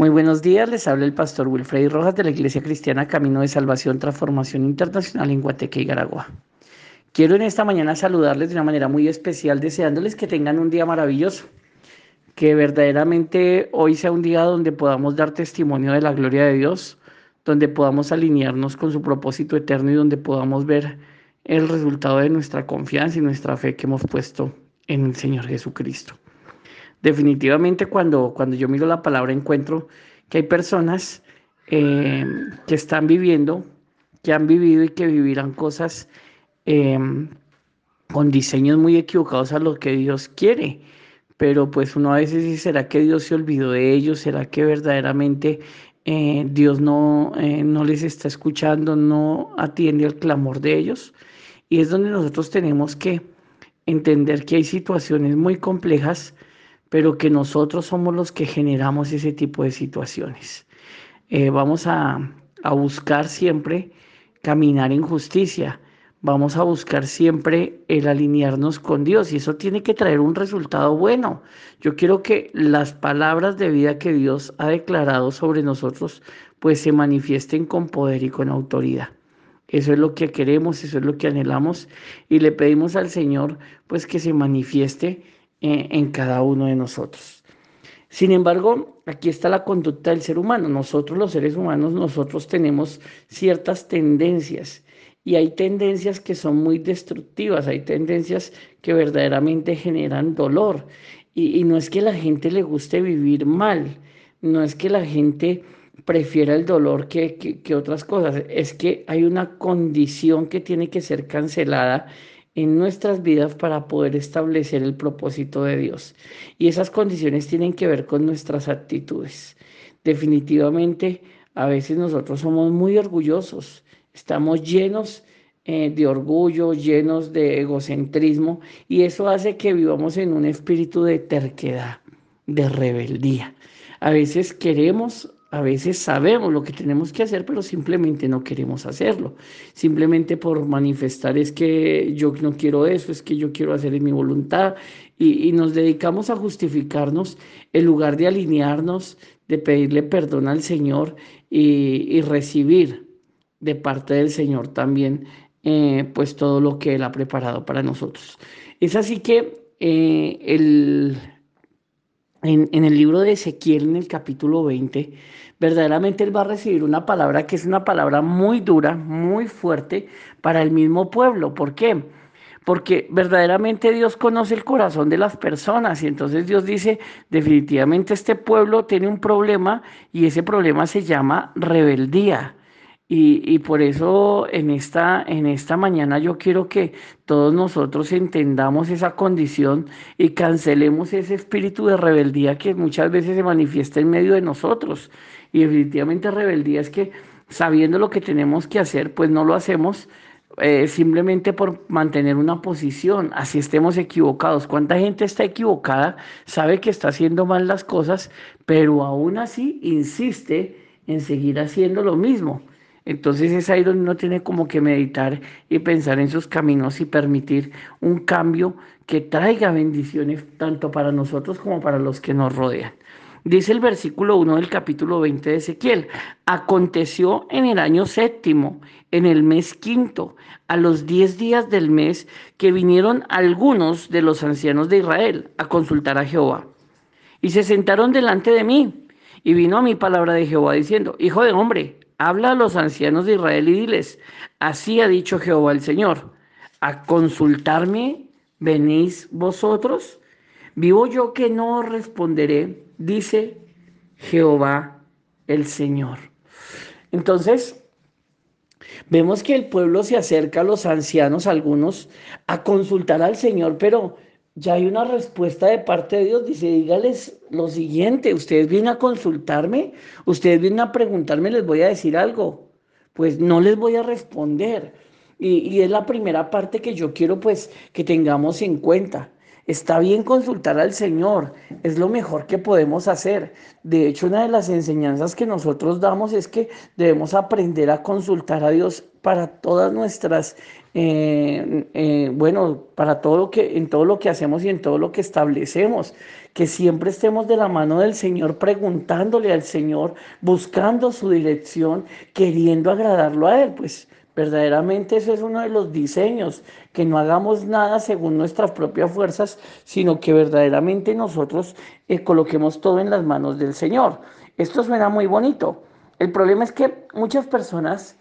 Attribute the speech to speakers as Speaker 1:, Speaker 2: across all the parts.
Speaker 1: Muy buenos días, les habla el pastor Wilfred Rojas de la Iglesia Cristiana Camino de Salvación Transformación Internacional en Guateque y Garagua. Quiero en esta mañana saludarles de una manera muy especial, deseándoles que tengan un día maravilloso, que verdaderamente hoy sea un día donde podamos dar testimonio de la gloria de Dios, donde podamos alinearnos con su propósito eterno y donde podamos ver el resultado de nuestra confianza y nuestra fe que hemos puesto en el Señor Jesucristo definitivamente cuando, cuando yo miro la palabra encuentro que hay personas eh, que están viviendo, que han vivido y que vivirán cosas em, con diseños muy equivocados a lo que Dios quiere. Pero pues uno a veces dice, ¿será que Dios se olvidó de ellos? ¿Será que verdaderamente eh, Dios no, eh, no les está escuchando, no atiende al clamor de ellos? Y es donde nosotros tenemos que entender que hay situaciones muy complejas pero que nosotros somos los que generamos ese tipo de situaciones. Eh, vamos a, a buscar siempre caminar en justicia, vamos a buscar siempre el alinearnos con Dios y eso tiene que traer un resultado bueno. Yo quiero que las palabras de vida que Dios ha declarado sobre nosotros pues se manifiesten con poder y con autoridad. Eso es lo que queremos, eso es lo que anhelamos y le pedimos al Señor pues que se manifieste en cada uno de nosotros. Sin embargo, aquí está la conducta del ser humano. Nosotros los seres humanos, nosotros tenemos ciertas tendencias y hay tendencias que son muy destructivas, hay tendencias que verdaderamente generan dolor. Y, no es que la gente le guste vivir mal, no es que la gente prefiera el dolor que, que otras cosas, es que hay una condición que tiene que ser cancelada en nuestras vidas para poder establecer el propósito de Dios. Y esas condiciones tienen que ver con nuestras actitudes. Definitivamente, a veces nosotros somos muy orgullosos, estamos llenos eh, de orgullo, llenos de egocentrismo, y eso hace que vivamos en un espíritu de terquedad, de rebeldía. A veces queremos a veces sabemos lo que tenemos que hacer, pero simplemente no queremos hacerlo. Simplemente por manifestar es que yo no quiero eso, es que yo quiero hacer en mi voluntad. Y, nos dedicamos a justificarnos en lugar de alinearnos, de pedirle perdón al Señor y, recibir de parte del Señor también eh, pues todo lo que Él ha preparado para nosotros. Es así que eh, el en, el libro de Ezequiel, en el capítulo 20, verdaderamente él va a recibir una palabra que es una palabra muy dura, muy fuerte para el mismo pueblo. ¿Por qué? Porque verdaderamente Dios conoce el corazón de las personas y entonces Dios dice, definitivamente este pueblo tiene un problema y ese problema se llama rebeldía. Y, por eso en esta, en esta mañana yo quiero que todos nosotros entendamos esa condición y cancelemos ese espíritu de rebeldía que muchas veces se manifiesta en medio de nosotros. Y definitivamente rebeldía es que sabiendo lo que tenemos que hacer, pues no lo hacemos eh, simplemente por mantener una posición, así estemos equivocados. ¿Cuánta gente está equivocada, sabe que está haciendo mal las cosas, pero aún así insiste en seguir haciendo lo mismo? Entonces es ahí donde uno tiene como que meditar y pensar en sus caminos y permitir un cambio que traiga bendiciones tanto para nosotros como para los que nos rodean. Dice el versículo 1 del capítulo 20 de Ezequiel, aconteció en el año séptimo, en el mes quinto, a los diez días del mes, que vinieron algunos de los ancianos de Israel a consultar a Jehová. Y se sentaron delante de mí, y vino a mi palabra de Jehová diciendo, Hijo de hombre, Habla a los ancianos de Israel y diles, así ha dicho Jehová el Señor, a consultarme venís vosotros. Vivo yo que no responderé, dice Jehová el Señor. Entonces, vemos que el pueblo se acerca a los ancianos, algunos, a consultar al Señor, pero ya hay una respuesta de parte de Dios. Dice, dígales lo siguiente, ustedes vienen a consultarme, ustedes vienen a preguntarme, les voy a decir algo. Pues no les voy a responder. Y, y es la primera parte que yo quiero pues que tengamos en cuenta. Está bien consultar al Señor, es lo mejor que podemos hacer. De hecho, una de las enseñanzas que nosotros damos es que debemos aprender a consultar a Dios para todas nuestras, eh, eh, bueno, para todo lo que, en todo lo que hacemos y en todo lo que establecemos, que siempre estemos de la mano del Señor, preguntándole al Señor, buscando su dirección, queriendo agradarlo a Él, pues verdaderamente ese es uno de los diseños, que no hagamos nada según nuestras propias fuerzas, sino que verdaderamente nosotros eh, coloquemos todo en las manos del Señor. Esto suena muy bonito. El problema es que muchas personas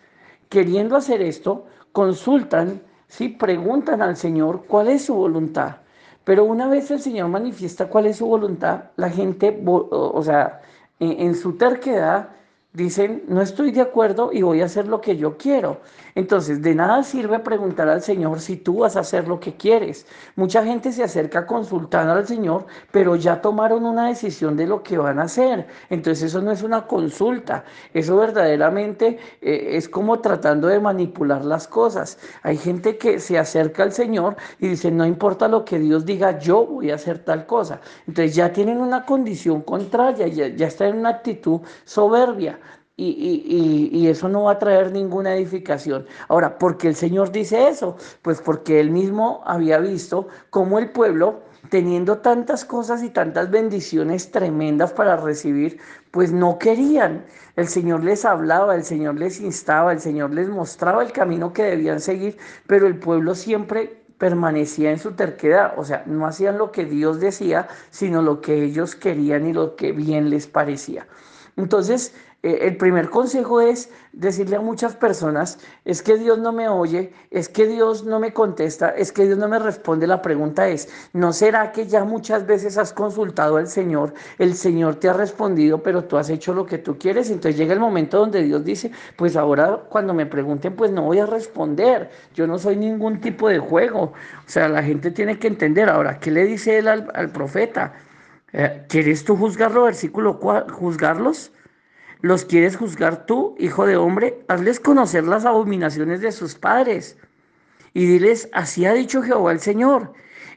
Speaker 1: queriendo hacer esto, consultan, ¿sí? preguntan al Señor cuál es su voluntad. Pero una vez el Señor manifiesta cuál es su voluntad, la gente, o sea, en, su terquedad, dicen, no estoy de acuerdo y voy a hacer lo que yo quiero. Entonces, de nada sirve preguntar al Señor si tú vas a hacer lo que quieres. Mucha gente se acerca consultando al Señor, pero ya tomaron una decisión de lo que van a hacer. Entonces, eso no es una consulta. Eso verdaderamente eh, es como tratando de manipular las cosas. Hay gente que se acerca al Señor y dice, no importa lo que Dios diga, yo voy a hacer tal cosa. Entonces, ya tienen una condición contraria, ya, ya están en una actitud soberbia y, eso no va a traer ninguna edificación. Ahora, ¿por qué el Señor dice eso? Pues porque él mismo había visto cómo el pueblo, teniendo tantas cosas y tantas bendiciones tremendas para recibir, pues no querían. El Señor les hablaba, el Señor les instaba, el Señor les mostraba el camino que debían seguir, pero el pueblo siempre permanecía en su terquedad, o sea, no hacían lo que Dios decía, sino lo que ellos querían y lo que bien les parecía. Entonces, eh, el primer consejo es decirle a muchas personas, es que Dios no me oye, es que Dios no me contesta, es que Dios no me responde. La pregunta es, ¿no será que ya muchas veces has consultado al Señor, el Señor te ha respondido, pero tú has hecho lo que tú quieres? Entonces llega el momento donde Dios dice, pues ahora cuando me pregunten, pues no voy a responder, yo no soy ningún tipo de juego. O sea, la gente tiene que entender ahora, ¿qué le dice él al, profeta? Eh, ¿Quieres tú juzgarlo? Versículo juzgarlos. ¿Los quieres juzgar tú, hijo de hombre? Hazles conocer las abominaciones de sus padres. Y diles, así ha dicho Jehová el Señor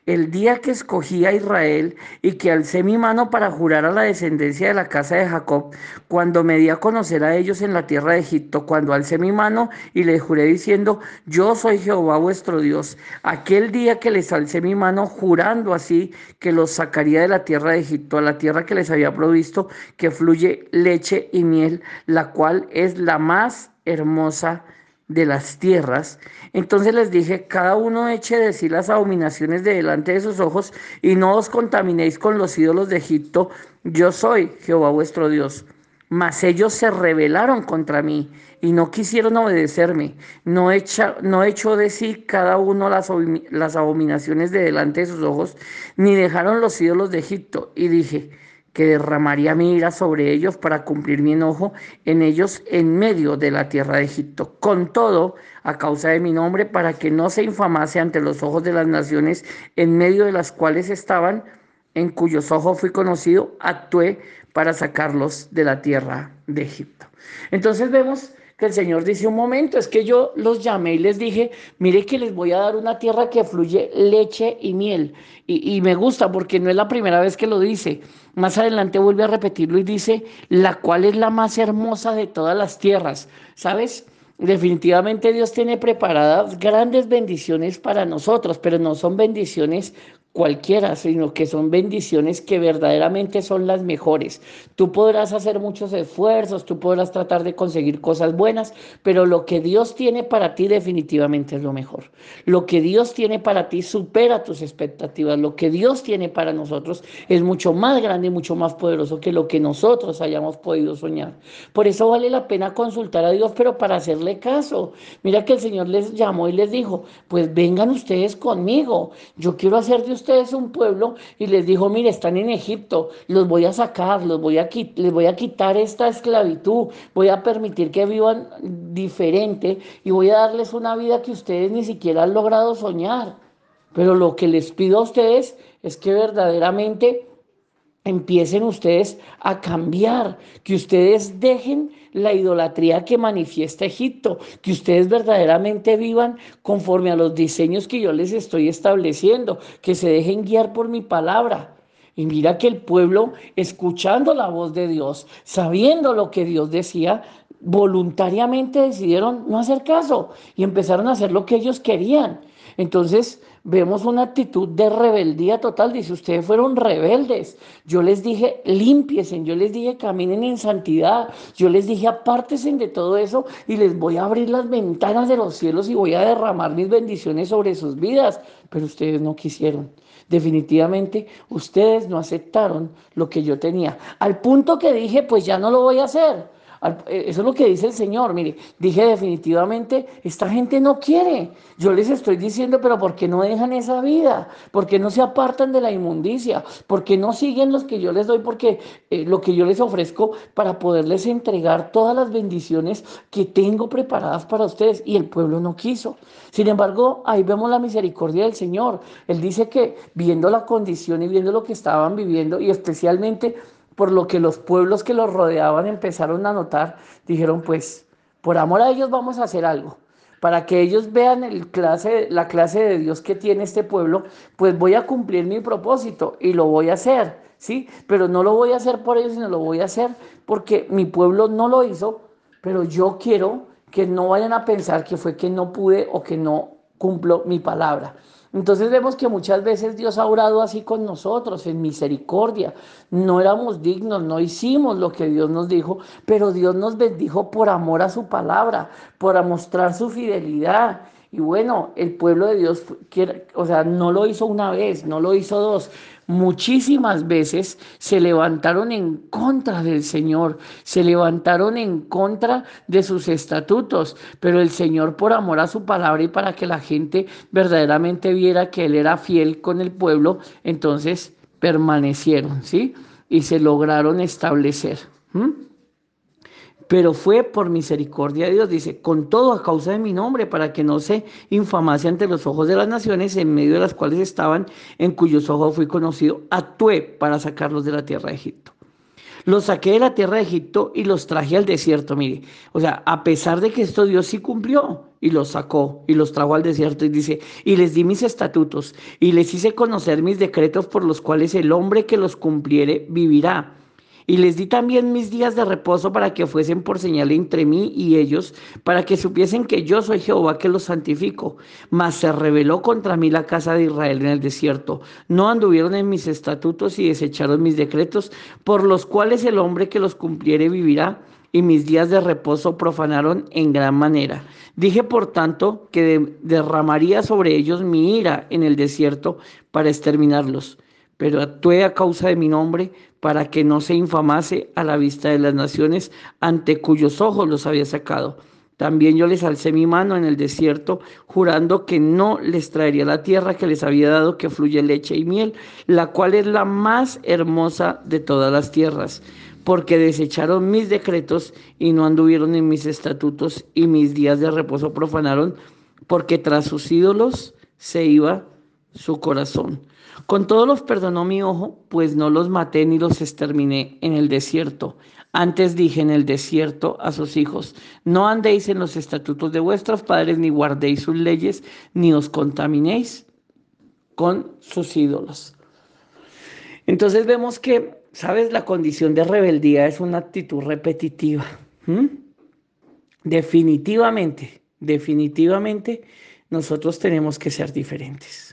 Speaker 1: el día que escogí a Israel y que alcé mi mano para jurar a la descendencia de la casa de Jacob, cuando me di a conocer a ellos en la tierra de Egipto, cuando alcé mi mano y les juré diciendo, yo soy Jehová vuestro Dios, aquel día que les alcé mi mano jurando así que los sacaría de la tierra de Egipto, a la tierra que les había provisto, que fluye leche y miel, la cual es la más hermosa de las tierras. Entonces les dije, cada uno eche de sí las abominaciones de delante de sus ojos y no os contaminéis con los ídolos de Egipto. Yo soy Jehová vuestro Dios. Mas ellos se rebelaron contra mí y no quisieron obedecerme. No, echa, no echó de sí cada uno las, las abominaciones de delante de sus ojos, ni dejaron los ídolos de Egipto. Y dije, que derramaría mi ira sobre ellos para cumplir mi enojo en ellos en medio de la tierra de Egipto. Con todo, a causa de mi nombre, para que no se infamase ante los ojos de las naciones en medio de las cuales estaban, en cuyos ojos fui conocido, actué para sacarlos de la tierra de Egipto. Entonces vemos el Señor dice un momento, es que yo los llamé y les dije, mire que les voy a dar una tierra que fluye leche y miel. Y, y me gusta porque no es la primera vez que lo dice. Más adelante vuelve a repetirlo y dice, la cual es la más hermosa de todas las tierras. ¿Sabes? Definitivamente Dios tiene preparadas grandes bendiciones para nosotros, pero no son bendiciones cualquiera, sino que son bendiciones que verdaderamente son las mejores. Tú podrás hacer muchos esfuerzos, tú podrás tratar de conseguir cosas buenas, pero lo que Dios tiene para ti definitivamente es lo mejor. Lo que Dios tiene para ti supera tus expectativas. Lo que Dios tiene para nosotros es mucho más grande y mucho más poderoso que lo que nosotros hayamos podido soñar. Por eso vale la pena consultar a Dios, pero para hacerle caso. Mira que el Señor les llamó y les dijo, pues vengan ustedes conmigo. Yo quiero hacer de ustedes un pueblo y les dijo, mire, están en Egipto, los voy a sacar, los voy a, les voy a quitar esta esclavitud, voy a permitir que vivan diferente y voy a darles una vida que ustedes ni siquiera han logrado soñar. Pero lo que les pido a ustedes es que verdaderamente empiecen ustedes a cambiar, que ustedes dejen la idolatría que manifiesta Egipto, que ustedes verdaderamente vivan conforme a los diseños que yo les estoy estableciendo, que se dejen guiar por mi palabra. Y mira que el pueblo, escuchando la voz de Dios, sabiendo lo que Dios decía, voluntariamente decidieron no hacer caso y empezaron a hacer lo que ellos querían. Entonces, vemos una actitud de rebeldía total. Dice, ustedes fueron rebeldes. Yo les dije, limpiesen, yo les dije, caminen en santidad. Yo les dije, apártesen de todo eso y les voy a abrir las ventanas de los cielos y voy a derramar mis bendiciones sobre sus vidas. Pero ustedes no quisieron. Definitivamente, ustedes no aceptaron lo que yo tenía. Al punto que dije, pues ya no lo voy a hacer. Eh, eso es lo que dice el Señor. Mire, dije definitivamente, esta gente no quiere. Yo les estoy diciendo, pero ¿por qué no dejan esa vida? ¿Por qué no se apartan de la inmundicia? ¿Por qué no siguen los que yo les doy? Porque eh, lo que yo les ofrezco para poderles entregar todas las bendiciones que tengo preparadas para ustedes. Y el pueblo no quiso. Sin embargo, ahí vemos la misericordia del Señor. Él dice que viendo la condición y viendo lo que estaban viviendo, y especialmente por lo que los pueblos que los rodeaban empezaron a notar, dijeron, pues, por amor a ellos vamos a hacer algo. Para que ellos vean la clase de Dios que tiene este pueblo, pues voy a cumplir mi propósito y lo voy a hacer, ¿sí? Pero no lo voy a hacer por ellos, sino lo voy a hacer porque mi pueblo no lo hizo, pero yo quiero que no vayan a pensar que fue que no pude o que no cumplo mi palabra. Entonces vemos que muchas veces Dios ha orado así con nosotros, en misericordia. No éramos dignos, no hicimos lo que Dios nos dijo, pero Dios nos bendijo por amor a su palabra, por mostrar su fidelidad. Y bueno, el pueblo de Dios, o sea, no lo hizo una vez, no lo hizo dos, muchísimas veces se levantaron en contra del Señor, se levantaron en contra de sus estatutos, pero el Señor por amor a su palabra y para que la gente verdaderamente viera que Él era fiel con el pueblo, entonces permanecieron, ¿sí? Y se lograron establecer pero fue por misericordia de Dios, dice, con todo a causa de mi nombre, para que no se infamase ante los ojos de las naciones en medio de las cuales estaban, en cuyos ojos fui conocido, actué para sacarlos de la tierra de Egipto. Los saqué de la tierra de Egipto y los traje al desierto, mire. O sea, a pesar de que esto Dios sí cumplió y los sacó y los trajo al desierto y dice, y les di mis estatutos y les hice conocer mis decretos por los cuales el hombre que los cumpliere vivirá. Y les di también mis días de reposo para que fuesen por señal entre mí y ellos, para que supiesen que yo soy Jehová que los santifico. Mas se rebeló contra mí la casa de Israel en el desierto. No anduvieron en mis estatutos y desecharon mis decretos, por los cuales el hombre que los cumpliere vivirá. Y mis días de reposo profanaron en gran manera. Dije, por tanto, que derramaría sobre ellos mi ira en el desierto para exterminarlos pero actué a causa de mi nombre para que no se infamase a la vista de las naciones ante cuyos ojos los había sacado. También yo les alcé mi mano en el desierto, jurando que no les traería la tierra que les había dado, que fluye leche y miel, la cual es la más hermosa de todas las tierras, porque desecharon mis decretos y no anduvieron en mis estatutos, y mis días de reposo profanaron, porque tras sus ídolos se iba su corazón. Con todos los perdonó mi ojo, pues no los maté ni los exterminé en el desierto. Antes dije en el desierto a sus hijos, no andéis en los estatutos de vuestros padres, ni guardéis sus leyes, ni os contaminéis con sus ídolos. Entonces vemos que, ¿sabes? La condición de rebeldía es una actitud repetitiva. Definitivamente, definitivamente, nosotros tenemos que ser diferentes.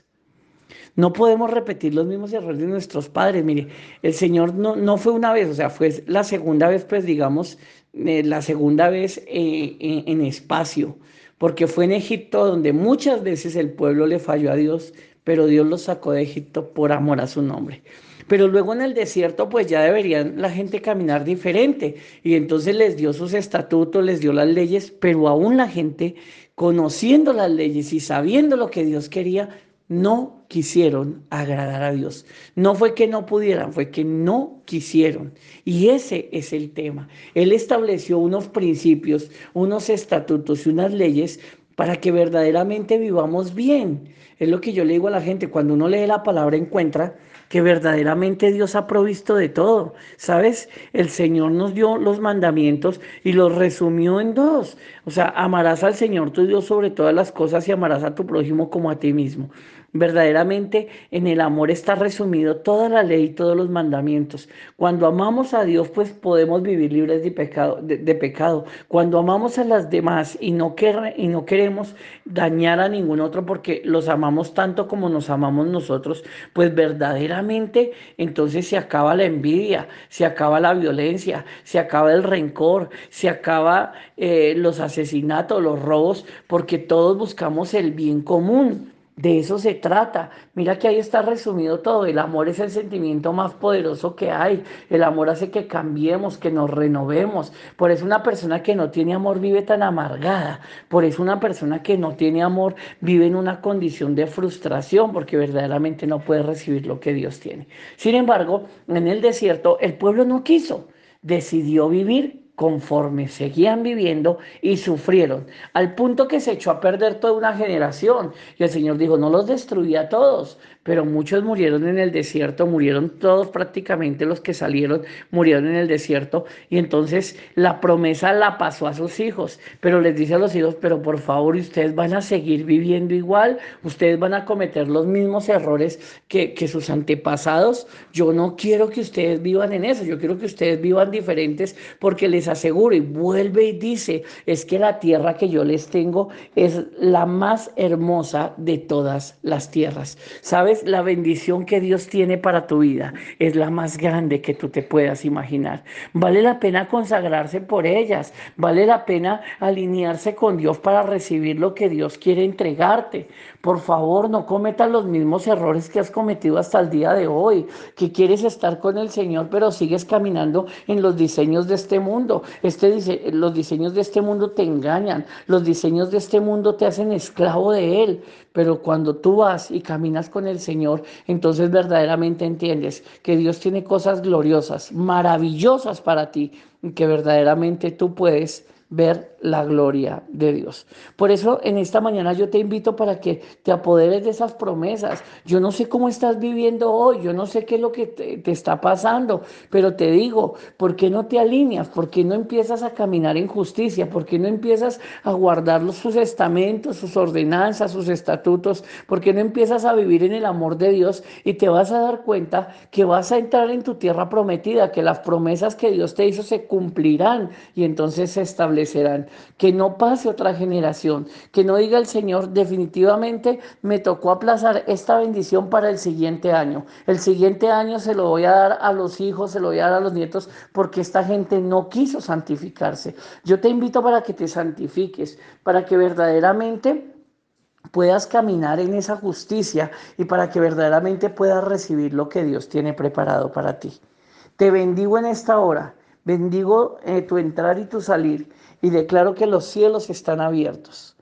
Speaker 1: No podemos repetir los mismos errores de nuestros padres. Mire, el Señor no, no fue una vez, o sea, fue la segunda vez, pues digamos, eh, la segunda vez eh, en, espacio, porque fue en Egipto donde muchas veces el pueblo le falló a Dios, pero Dios los sacó de Egipto por amor a su nombre. Pero luego en el desierto pues ya deberían la gente caminar diferente y entonces les dio sus estatutos, les dio las leyes, pero aún la gente conociendo las leyes y sabiendo lo que Dios quería, no quisieron agradar a Dios. No fue que no pudieran, fue que no quisieron. Y ese es el tema. Él estableció unos principios, unos estatutos y unas leyes para que verdaderamente vivamos bien. Es lo que yo le digo a la gente, cuando uno lee la palabra encuentra que verdaderamente Dios ha provisto de todo. ¿Sabes? El Señor nos dio los mandamientos y los resumió en dos. O sea, amarás al Señor tu Dios sobre todas las cosas y amarás a tu prójimo como a ti mismo. Verdaderamente en el amor está resumido toda la ley y todos los mandamientos. Cuando amamos a Dios, pues podemos vivir libres de pecado. De, pecado. Cuando amamos a las demás y no, y no queremos dañar a ningún otro porque los amamos tanto como nos amamos nosotros, pues verdaderamente entonces se acaba la envidia, se acaba la violencia, se acaba el rencor, se acaba eh, los asesinatos, los robos, porque todos buscamos el bien común. De eso se trata. Mira que ahí está resumido todo. El amor es el sentimiento más poderoso que hay. El amor hace que cambiemos, que nos renovemos. Por eso una persona que no tiene amor vive tan amargada. Por eso una persona que no tiene amor vive en una condición de frustración porque verdaderamente no puede recibir lo que Dios tiene. Sin embargo, en el desierto el pueblo no quiso. Decidió vivir conforme seguían viviendo y sufrieron, al punto que se echó a perder toda una generación. Y el Señor dijo, no los destruía a todos, pero muchos murieron en el desierto, murieron todos prácticamente los que salieron, murieron en el desierto. Y entonces la promesa la pasó a sus hijos, pero les dice a los hijos, pero por favor, ustedes van a seguir viviendo igual, ustedes van a cometer los mismos errores que, que sus antepasados. Yo no quiero que ustedes vivan en eso, yo quiero que ustedes vivan diferentes porque les aseguro y vuelve y dice, es que la tierra que yo les tengo es la más hermosa de todas las tierras. ¿Sabes? La bendición que Dios tiene para tu vida es la más grande que tú te puedas imaginar. Vale la pena consagrarse por ellas, vale la pena alinearse con Dios para recibir lo que Dios quiere entregarte. Por favor, no cometas los mismos errores que has cometido hasta el día de hoy, que quieres estar con el Señor, pero sigues caminando en los diseños de este mundo. Este, los diseños de este mundo te engañan, los diseños de este mundo te hacen esclavo de Él, pero cuando tú vas y caminas con el Señor, entonces verdaderamente entiendes que Dios tiene cosas gloriosas, maravillosas para ti, que verdaderamente tú puedes ver la gloria de Dios. Por eso en esta mañana yo te invito para que te apoderes de esas promesas. Yo no sé cómo estás viviendo hoy, yo no sé qué es lo que te, está pasando, pero te digo, ¿por qué no te alineas? ¿Por qué no empiezas a caminar en justicia? ¿Por qué no empiezas a guardar sus estamentos, sus ordenanzas, sus estatutos? ¿Por qué no empiezas a vivir en el amor de Dios y te vas a dar cuenta que vas a entrar en tu tierra prometida, que las promesas que Dios te hizo se cumplirán y entonces se establecerán? Que no pase otra generación, que no diga el Señor, definitivamente me tocó aplazar esta bendición para el siguiente año. El siguiente año se lo voy a dar a los hijos, se lo voy a dar a los nietos, porque esta gente no quiso santificarse. Yo te invito para que te santifiques, para que verdaderamente puedas caminar en esa justicia y para que verdaderamente puedas recibir lo que Dios tiene preparado para ti. Te bendigo en esta hora, bendigo eh, tu entrar y tu salir y declaro que los cielos están abiertos.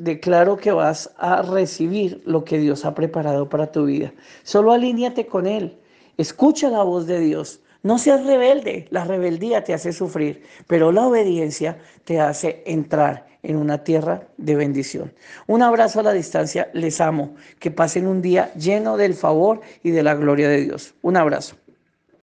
Speaker 1: Declaro que vas a recibir lo que Dios ha preparado para tu vida. Solo alíñate con Él. Escucha la voz de Dios. No seas rebelde. La rebeldía te hace sufrir, pero la obediencia te hace entrar en una tierra de bendición. Un abrazo a la distancia. Les amo. Que pasen un día lleno del favor y de la gloria de Dios. Un abrazo.